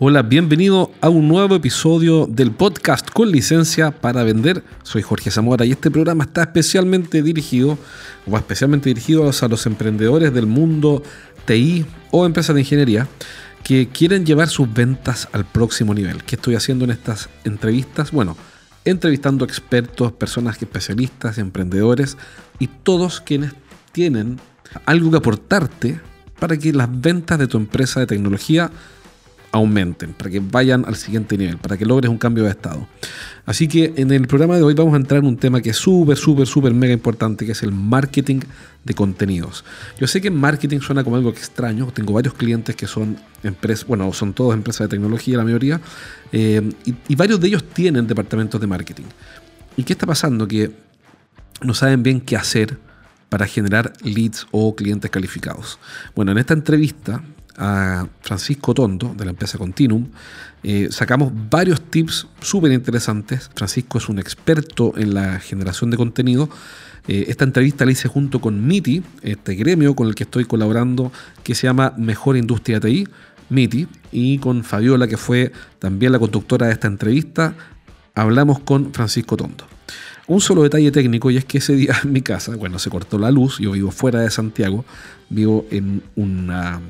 Hola, bienvenido a un nuevo episodio del podcast con licencia para vender. Soy Jorge Zamora y este programa está especialmente dirigido o especialmente dirigido a los emprendedores del mundo TI o empresas de ingeniería que quieren llevar sus ventas al próximo nivel. ¿Qué estoy haciendo en estas entrevistas? Bueno, entrevistando expertos, personas especialistas, emprendedores y todos quienes tienen algo que aportarte para que las ventas de tu empresa de tecnología aumenten, para que vayan al siguiente nivel, para que logres un cambio de estado. Así que en el programa de hoy vamos a entrar en un tema que es súper, súper, súper mega importante, que es el marketing de contenidos. Yo sé que marketing suena como algo extraño, tengo varios clientes que son empresas, bueno, son todos empresas de tecnología, la mayoría, eh, y, y varios de ellos tienen departamentos de marketing. ¿Y qué está pasando? Que no saben bien qué hacer para generar leads o clientes calificados. Bueno, en esta entrevista a Francisco Tondo de la empresa Continuum, eh, sacamos varios tips súper interesantes. Francisco es un experto en la generación de contenido. Eh, esta entrevista la hice junto con MITI, este gremio con el que estoy colaborando, que se llama Mejor Industria TI, MITI, y con Fabiola, que fue también la conductora de esta entrevista. Hablamos con Francisco Tondo. Un solo detalle técnico y es que ese día en mi casa, bueno, se cortó la luz, yo vivo fuera de Santiago, vivo en una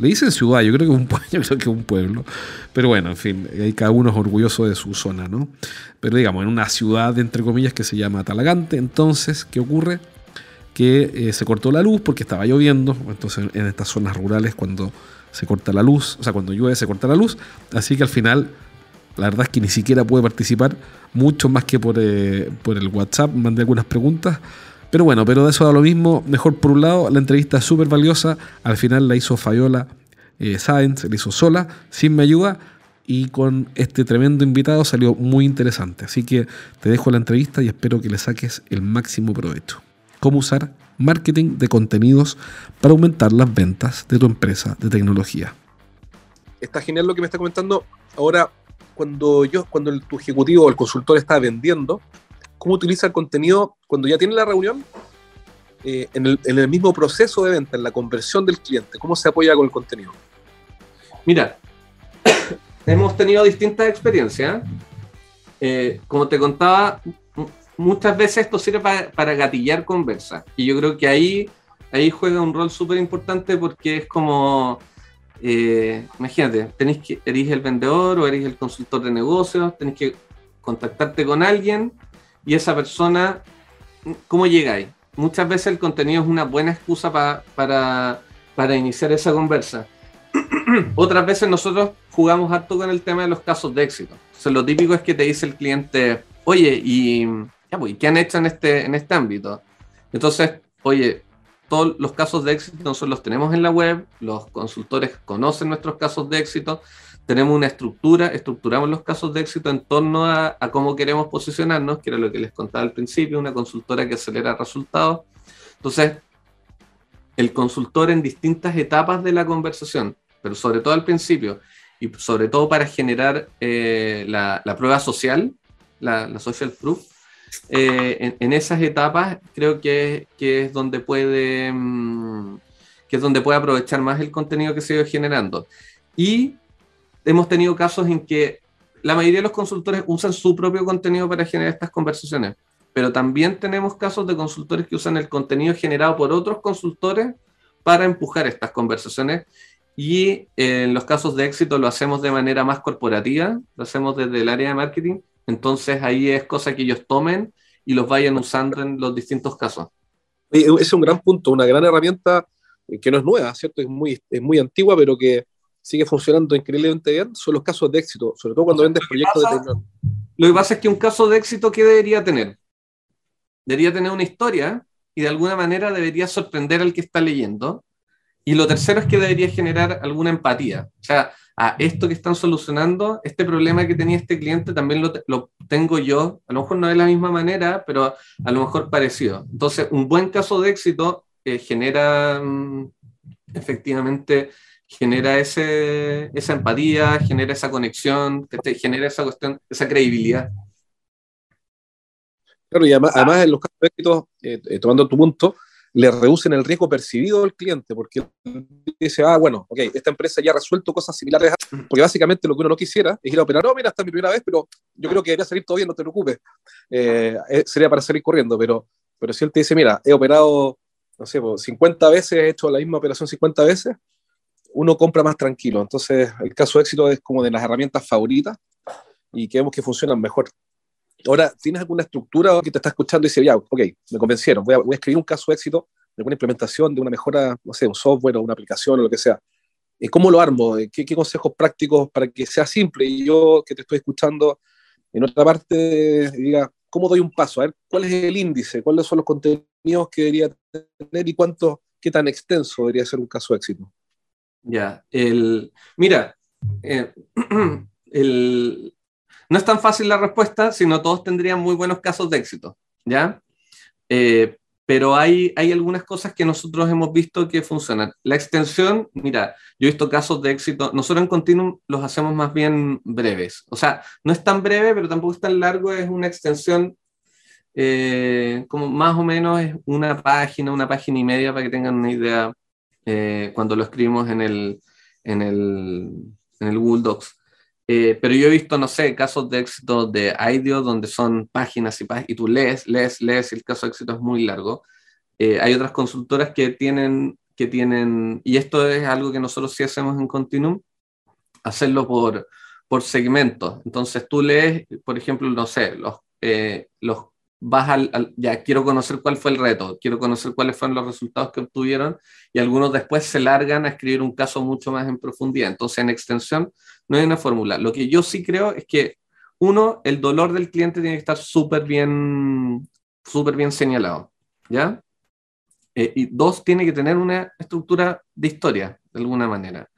le dicen ciudad, yo creo que un yo creo que un pueblo. Pero bueno, en fin, ahí cada uno es orgulloso de su zona, ¿no? Pero digamos, en una ciudad, entre comillas, que se llama Talagante, entonces, ¿qué ocurre? Que eh, se cortó la luz porque estaba lloviendo, entonces en estas zonas rurales cuando se corta la luz, o sea, cuando llueve se corta la luz, así que al final la verdad es que ni siquiera pude participar, mucho más que por, eh, por el WhatsApp, mandé algunas preguntas, pero bueno, pero de eso da lo mismo. Mejor por un lado, la entrevista es súper valiosa. Al final la hizo Fayola eh, Sáenz, la hizo sola, sin mi ayuda. Y con este tremendo invitado salió muy interesante. Así que te dejo la entrevista y espero que le saques el máximo provecho. Cómo usar marketing de contenidos para aumentar las ventas de tu empresa de tecnología. Está genial lo que me está comentando. Ahora, cuando yo, cuando tu ejecutivo o el consultor está vendiendo, cómo utiliza el contenido cuando ya tiene la reunión, eh, en, el, mismo proceso de venta, en la conversión del cliente, cómo se apoya con el contenido. Mira, hemos tenido distintas experiencias. Eh, como te contaba, muchas veces esto sirve para, gatillar conversa. Y yo creo que ahí, ahí juega un rol súper importante porque es como, eh, imagínate, que, eres el vendedor o eres el consultor de negocios, tenés que contactarte con alguien y esa persona, ¿cómo llegáis? Muchas veces el contenido es una buena excusa para, para iniciar esa conversa. Otras veces nosotros jugamos harto con el tema de los casos de éxito. Lo típico es que te dice el cliente, oye, ¿y pues, qué han hecho en este, en este ámbito? Entonces, oye, todos los casos de éxito nosotros los tenemos en la web, los consultores conocen nuestros casos de éxito, tenemos una estructura, estructuramos los casos de éxito en torno a, cómo queremos posicionarnos, que era lo que les contaba al principio, una consultora que acelera resultados. Entonces, el consultor en distintas etapas de la conversación, pero sobre todo al principio, y sobre todo para generar eh, la, prueba social, la, social proof, eh, en, esas etapas creo que, que, es donde puede mm, que es donde puede aprovechar más el contenido que se ha generando. Y hemos tenido casos en que la mayoría de los consultores usan su propio contenido para generar estas conversaciones, pero también tenemos casos de consultores que usan el contenido generado por otros consultores para empujar estas conversaciones y en los casos de éxito lo hacemos de manera más corporativa, lo hacemos desde el área de marketing, entonces ahí es cosa que ellos tomen y los vayan usando en los distintos casos. Ese es un gran punto, una gran herramienta que no es nueva, ¿cierto? Es muy, es muy antigua, pero que sigue funcionando increíblemente bien son los casos de éxito, sobre todo cuando vendes proyectos de tecnología. Lo que pasa es que un caso de éxito, ¿qué debería tener? Debería tener una historia y de alguna manera debería sorprender al que está leyendo. y lo tercero es que debería generar alguna empatía. O sea, a esto que están solucionando, este problema que tenía este cliente también lo, tengo yo, a lo mejor no de la misma manera, pero a lo mejor parecido. Entonces, un buen caso de éxito eh, genera mm, efectivamente genera ese, esa empatía, genera esa conexión, genera esa cuestión, esa credibilidad. Claro, y además, además en los casos de éxito, eh, eh, tomando tu punto, le reducen el riesgo percibido del cliente, porque dice, ah, bueno, ok, esta empresa ya ha resuelto cosas similares, porque básicamente lo que uno no quisiera es ir a operar, no, mira, esta es mi primera vez, pero yo creo que debería salir todo bien, no te preocupes. Eh, sería para salir corriendo, pero, pero si él te dice, mira, he operado, no sé, 50 veces, he hecho la misma operación 50 veces, uno compra más tranquilo. Entonces, el caso de éxito es como de las herramientas favoritas y que vemos que funcionan mejor. Ahora, ¿tienes alguna estructura que te está escuchando y dice, ya, ok, me convencieron, voy a, voy a escribir un caso de éxito de una implementación, de una mejora, no sé, un software o una aplicación o lo que sea? ¿Cómo lo armo? ¿Qué, ¿Qué, consejos prácticos para que sea simple? Y yo que te estoy escuchando en otra parte, diga, ¿cómo doy un paso? A ver, ¿cuál es el índice? ¿Cuáles son los contenidos que debería tener y cuánto, qué tan extenso debería ser un caso de éxito? Ya, el, mira, eh, el, no es tan fácil la respuesta, sino todos tendrían muy buenos casos de éxito, ¿ya? Eh, pero hay, hay algunas cosas que nosotros hemos visto que funcionan. La extensión, mira, yo he visto casos de éxito, nosotros en Continuum los hacemos más bien breves, o sea, no es tan breve, pero tampoco es tan largo, es una extensión eh, como más o menos es una página, una página y media para que tengan una idea eh, cuando lo escribimos en el, en el, en el Google Docs. Eh, pero yo he visto, no sé, casos de éxito de IDEO donde son páginas y, páginas y tú lees, lees, lees y el caso de éxito es muy largo. Eh, hay otras consultoras que tienen, que tienen, y esto es algo que nosotros sí hacemos en Continuum, hacerlo por, por segmentos. Entonces tú lees, por ejemplo, no sé, los, los vas al, ya quiero conocer cuál fue el reto, quiero conocer cuáles fueron los resultados que obtuvieron y algunos después se largan a escribir un caso mucho más en profundidad. Entonces, en extensión no hay una fórmula. Lo que yo sí creo es que, uno, el dolor del cliente tiene que estar súper bien, súper bien señalado, ¿ya? Eh, y dos, tiene que tener una estructura de historia, de alguna manera.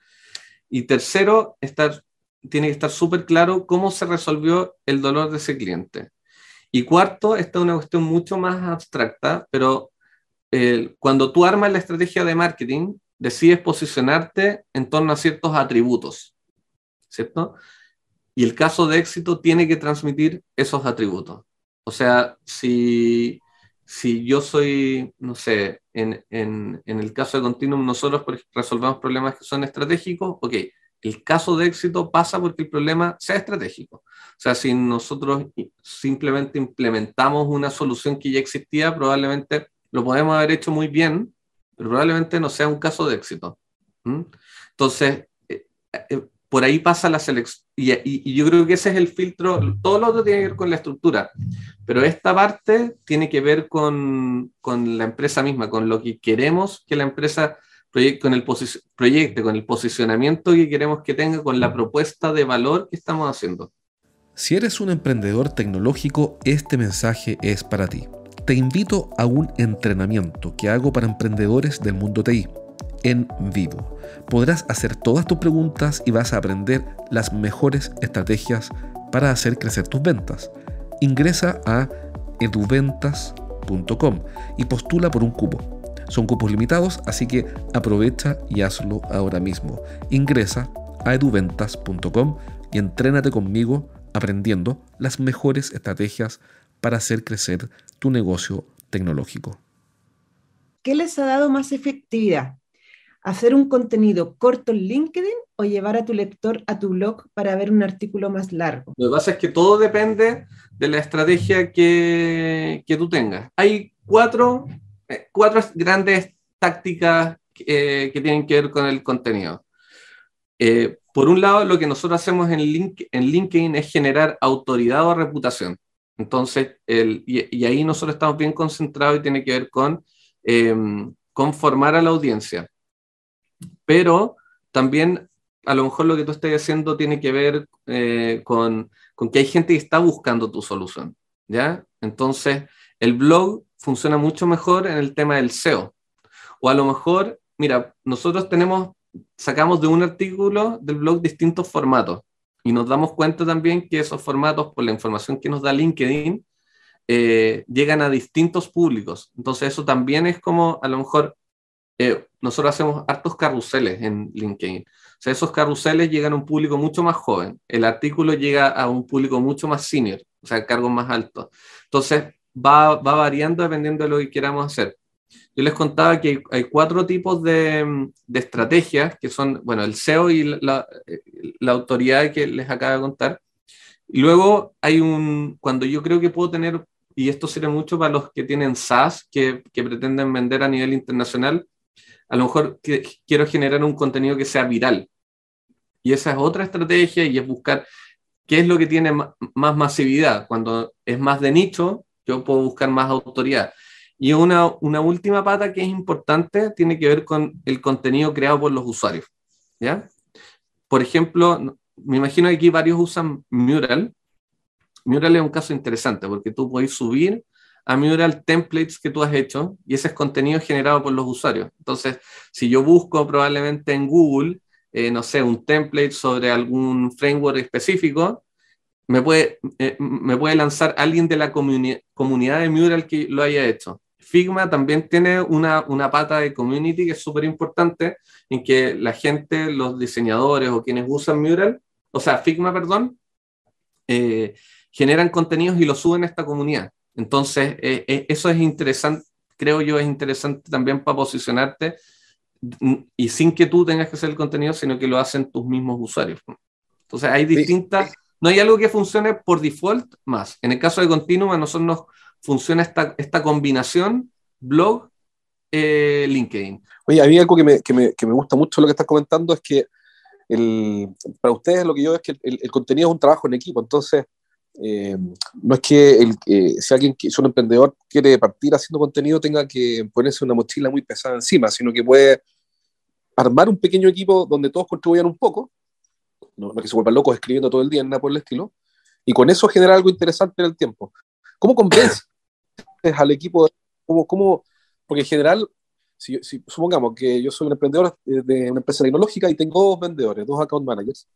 Y tercero, estar, tiene que estar súper claro cómo se resolvió el dolor de ese cliente. Y cuarto, esta es una cuestión mucho más abstracta, pero eh, cuando tú armas la estrategia de marketing, decides posicionarte en torno a ciertos atributos, ¿cierto? Y el caso de éxito tiene que transmitir esos atributos. O sea, si, si yo soy, no sé, en, en, el caso de Continuum, nosotros resolvemos problemas que son estratégicos, ok, el caso de éxito pasa porque el problema sea estratégico. O sea, si nosotros simplemente implementamos una solución que ya existía, probablemente lo podemos haber hecho muy bien, pero probablemente no sea un caso de éxito. Entonces, eh, eh, por ahí pasa la selección. Y, yo creo que ese es el filtro. Todo lo otro tiene que ver con la estructura, pero esta parte tiene que ver con la empresa misma, con lo que queremos que la empresa con el proyecto, con el posicionamiento que queremos que tenga, con la propuesta de valor que estamos haciendo. Si eres un emprendedor tecnológico, este mensaje es para ti. Te invito a un entrenamiento que hago para emprendedores del mundo TI en vivo. Podrás hacer todas tus preguntas y vas a aprender las mejores estrategias para hacer crecer tus ventas. Ingresa a eduventas.com y postula por un cupo. Son cupos limitados, así que aprovecha y hazlo ahora mismo. Ingresa a eduventas.com y entrénate conmigo aprendiendo las mejores estrategias para hacer crecer tu negocio tecnológico. ¿Qué les ha dado más efectividad? ¿Hacer un contenido corto en LinkedIn o llevar a tu lector a tu blog para ver un artículo más largo? Lo que pasa es que todo depende de la estrategia que, que tú tengas. Hay cuatro cuatro grandes tácticas eh, que tienen que ver con el contenido. Eh, por un lado, lo que nosotros hacemos en, en LinkedIn es generar autoridad o reputación. Entonces, el, y, ahí nosotros estamos bien concentrados y tiene que ver con, em, con formar a la audiencia. Pero también, a lo mejor lo que tú estás haciendo tiene que ver con, con que hay gente que está buscando tu solución. ¿ya? Entonces, el blog funciona mucho mejor en el tema del SEO. O a lo mejor mira, nosotros tenemos, sacamos de un artículo del blog distintos formatos y nos damos cuenta también que esos formatos, por la información que nos da LinkedIn, eh, llegan a distintos públicos. Entonces eso también es como, a lo mejor, eh, nosotros hacemos hartos carruseles en LinkedIn. O sea, esos carruseles llegan a un público mucho más joven. El artículo llega a un público mucho más senior, o sea, cargos más altos. Entonces va, va variando dependiendo de lo que queramos hacer. Yo les contaba que hay cuatro tipos de, de estrategias, que son, bueno, el SEO y la, la, autoridad que les acabo de contar. Y luego hay un, cuando yo creo que puedo tener, y esto sirve mucho para los que tienen SaaS, que, que pretenden vender a nivel internacional, a lo mejor que, quiero generar un contenido que sea viral. Y esa es otra estrategia y es buscar qué es lo que tiene más masividad. Cuando es más de nicho, yo puedo buscar más autoridad. Y una, una última pata que es importante tiene que ver con el contenido creado por los usuarios. ¿ya? Por ejemplo, me imagino que aquí varios usan Mural. Mural es un caso interesante porque tú puedes subir a Mural templates que tú has hecho y ese es contenido generado por los usuarios. Entonces, si yo busco probablemente en Google, eh, no sé, un template sobre algún framework específico, me puede, eh, me puede lanzar alguien de la comunidad de Mural que lo haya hecho. Figma también tiene una, una pata de community que es súper importante, en que la gente, los diseñadores o quienes usan Mural, o sea, Figma, perdón, eh, generan contenidos y los suben a esta comunidad. Entonces, eh, eh, eso es interesante, creo yo, es interesante también para posicionarte y sin que tú tengas que hacer el contenido, sino que lo hacen tus mismos usuarios. Entonces, hay distintas, no hay algo que funcione por default más. En el caso de Continuum, a nosotros nos funciona esta, esta combinación blog, eh, LinkedIn. Oye, a mí algo que me, que, me, que me, gusta mucho lo que estás comentando es que el, para ustedes lo que yo veo es que el, contenido es un trabajo en equipo, entonces eh, no es que el, eh, si alguien que es un emprendedor quiere partir haciendo contenido tenga que ponerse una mochila muy pesada encima, sino que puede armar un pequeño equipo donde todos contribuyan un poco, no, no que se vuelvan locos escribiendo todo el día, nada por el estilo, y con eso generar algo interesante en el tiempo. ¿Cómo convence al equipo, como, como, porque en general, si, supongamos que yo soy un emprendedor de una empresa tecnológica y tengo dos vendedores, dos account managers,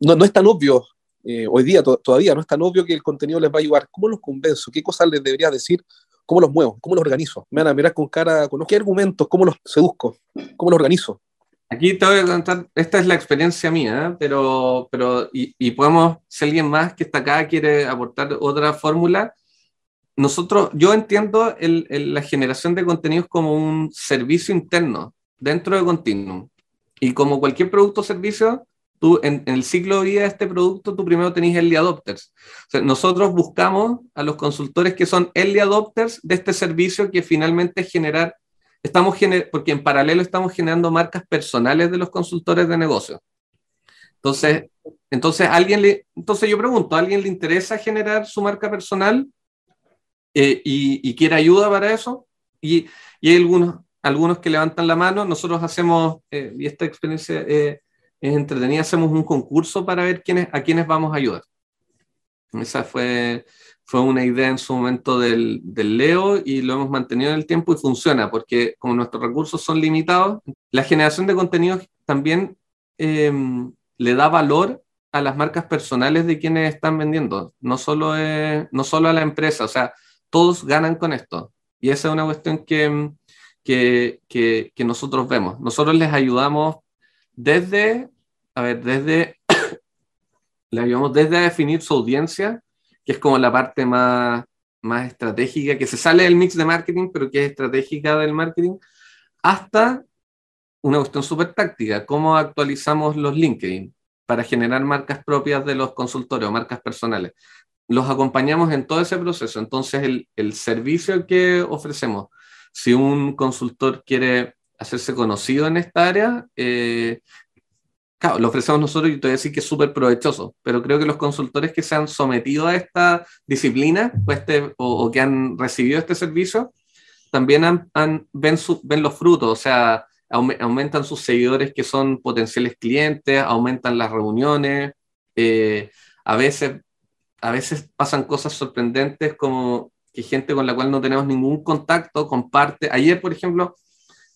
no, no es tan obvio, eh, hoy día todavía no es tan obvio que el contenido les va a ayudar. ¿Cómo los convenzo? ¿Qué cosas les debería decir? ¿Cómo los muevo? ¿Cómo los organizo? Me van a mirar con cara, con qué argumentos, cómo los seduzco, cómo los organizo. Aquí te voy a contar, esta es la experiencia mía, ¿eh? pero, pero y, y, podemos, si alguien más que está acá quiere aportar otra fórmula, nosotros, yo entiendo el, el, la generación de contenidos como un servicio interno dentro de Continuum. Y como cualquier producto o servicio, tú en, en, el ciclo de vida de este producto, tú primero tenés early adopters. O sea, nosotros buscamos a los consultores que son early adopters de este servicio que finalmente generar, estamos porque en paralelo estamos generando marcas personales de los consultores de negocio. Entonces, entonces, ¿alguien le, entonces yo pregunto, ¿a alguien le interesa generar su marca personal? eh, y, y, quiere ayuda para eso. Y, y, hay algunos, algunos que levantan la mano. Nosotros hacemos, eh, y esta experiencia eh, es entretenida, hacemos un concurso para ver quiénes, a quiénes vamos a ayudar. Esa fue, fue una idea en su momento del, Leo y lo hemos mantenido en el tiempo y funciona porque como nuestros recursos son limitados, la generación de contenidos también eh, le da valor a las marcas personales de quienes están vendiendo, no solo, no solo a la empresa. O sea, todos ganan con esto. Y esa es una cuestión que, que, que, nosotros vemos. Nosotros les ayudamos desde, a ver, desde, les ayudamos desde a definir su audiencia, que es como la parte más, más estratégica, que se sale del mix de marketing, pero que es estratégica del marketing, hasta una cuestión súper táctica, cómo actualizamos los LinkedIn para generar marcas propias de los consultores o marcas personales los acompañamos en todo ese proceso. Entonces, el, el, servicio que ofrecemos, si un consultor quiere hacerse conocido en esta área, eh, claro, lo ofrecemos nosotros y te voy a decir que es súper provechoso, pero creo que los consultores que se han sometido a esta disciplina o, este, o, o que han recibido este servicio, también han, ven, su, ven los frutos, o sea, aumentan sus seguidores que son potenciales clientes, aumentan las reuniones, eh, a veces a veces pasan cosas sorprendentes como que gente con la cual no tenemos ningún contacto comparte. Ayer, por ejemplo,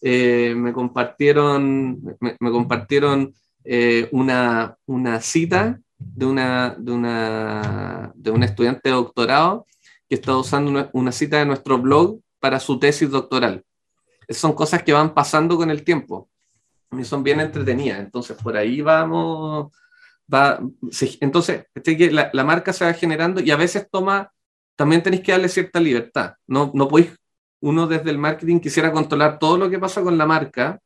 eh, me compartieron, me, compartieron eh, una, una, cita de una, de, una, de un estudiante de doctorado que está usando una, una, cita de nuestro blog para su tesis doctoral. Son cosas que van pasando con el tiempo y son bien entretenidas. Entonces, por ahí vamos. Va, entonces, la, la marca se va generando y a veces toma, también tenéis que darle cierta libertad. No, no podéis uno desde el marketing quisiera controlar todo lo que pasa con la marca,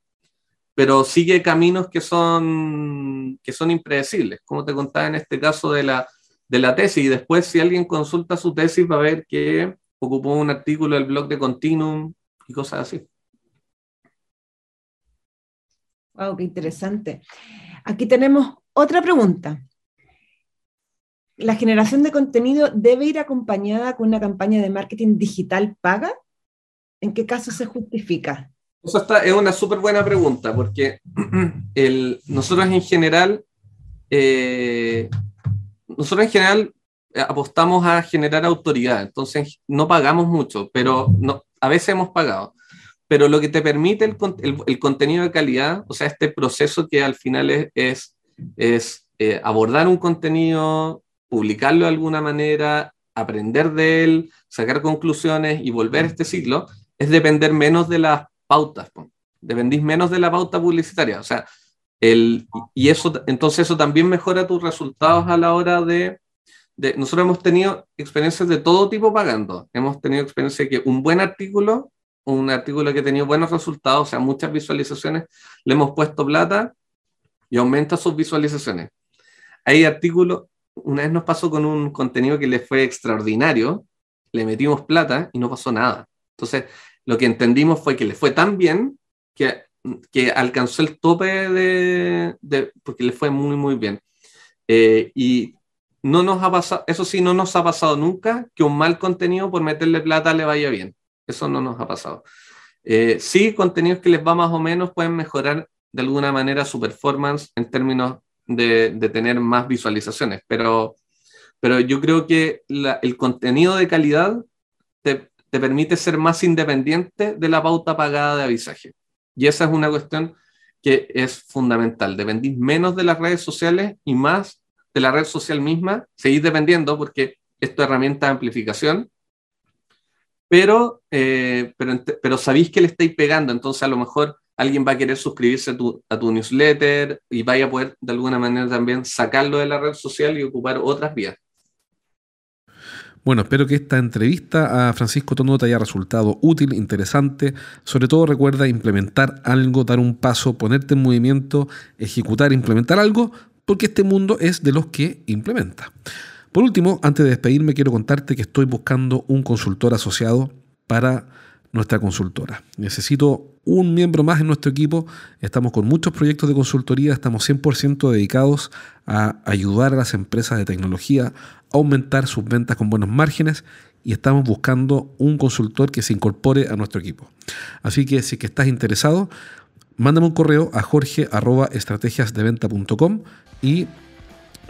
pero sigue caminos que son, que son impredecibles, como te contaba en este caso de la, de la tesis. Y después, si alguien consulta su tesis, va a ver que ocupó un artículo del blog de Continuum y cosas así. Wow, qué interesante. Aquí tenemos otra pregunta. ¿La generación de contenido debe ir acompañada con una campaña de marketing digital paga? ¿En qué caso se justifica? Eso está, es una súper buena pregunta, porque el, nosotros en general, eh, nosotros en general apostamos a generar autoridad, entonces no pagamos mucho, pero no, a veces hemos pagado. Pero lo que te permite el, el, contenido de calidad, o sea, este proceso que al final es, es, es eh, abordar un contenido, publicarlo de alguna manera, aprender de él, sacar conclusiones y volver a este ciclo, es depender menos de las pautas, dependís menos de la pauta publicitaria. O sea, el, y eso, entonces eso también mejora tus resultados a la hora de, de, Nosotros hemos tenido experiencias de todo tipo pagando. Hemos tenido experiencias que un buen artículo, un artículo que ha tenido buenos resultados, o sea, muchas visualizaciones, le hemos puesto plata y aumenta sus visualizaciones. Hay artículos, una vez nos pasó con un contenido que le fue extraordinario, le metimos plata y no pasó nada. Entonces, lo que entendimos fue que le fue tan bien que, que alcanzó el tope de, porque le fue muy, muy bien. Eh, y no nos ha pasado, eso sí, no nos ha pasado nunca que un mal contenido por meterle plata le vaya bien. Eso no nos ha pasado. Eh, sí, contenidos que les va más o menos pueden mejorar de alguna manera su performance en términos de, de tener más visualizaciones, pero, pero yo creo que el contenido de calidad te permite ser más independiente de la pauta pagada de avisaje. Y esa es una cuestión que es fundamental. Dependís menos de las redes sociales y más de la red social misma. Seguís dependiendo porque es tu herramienta de amplificación, pero, eh, pero, pero sabéis que le estáis pegando, entonces a lo mejor alguien va a querer suscribirse a tu, a tu newsletter y vaya a poder de alguna manera también sacarlo de la red social y ocupar otras vías. Bueno, espero que esta entrevista a Francisco Tono te haya resultado útil, interesante. Sobre todo recuerda implementar algo, dar un paso, ponerte en movimiento, ejecutar, implementar algo, porque este mundo es de los que implementa. Por último, antes de despedirme, quiero contarte que estoy buscando un consultor asociado para nuestra consultora. Necesito un miembro más en nuestro equipo. Estamos con muchos proyectos de consultoría, estamos 100% dedicados a ayudar a las empresas de tecnología a aumentar sus ventas con buenos márgenes y estamos buscando un consultor que se incorpore a nuestro equipo. Así que si que estás interesado, mándame un correo a jorge.estrategiasdeventa.com y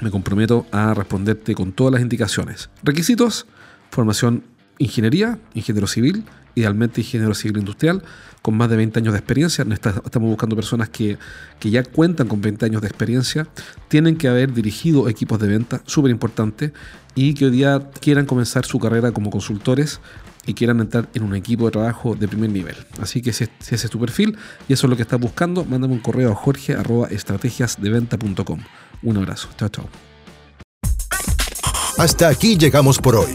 me comprometo a responderte con todas las indicaciones. Requisitos, formación ingeniería, ingeniero civil, idealmente ingeniero civil industrial, con más de 20 años de experiencia. Estamos buscando personas que, ya cuentan con 20 años de experiencia, tienen que haber dirigido equipos de venta, súper importante, y que hoy día quieran comenzar su carrera como consultores y quieran entrar en un equipo de trabajo de primer nivel. Así que si, ese es tu perfil y eso es lo que estás buscando, mándame un correo a jorge.estrategiasdeventa.com. Un abrazo. Chao, chao. Hasta aquí llegamos por hoy.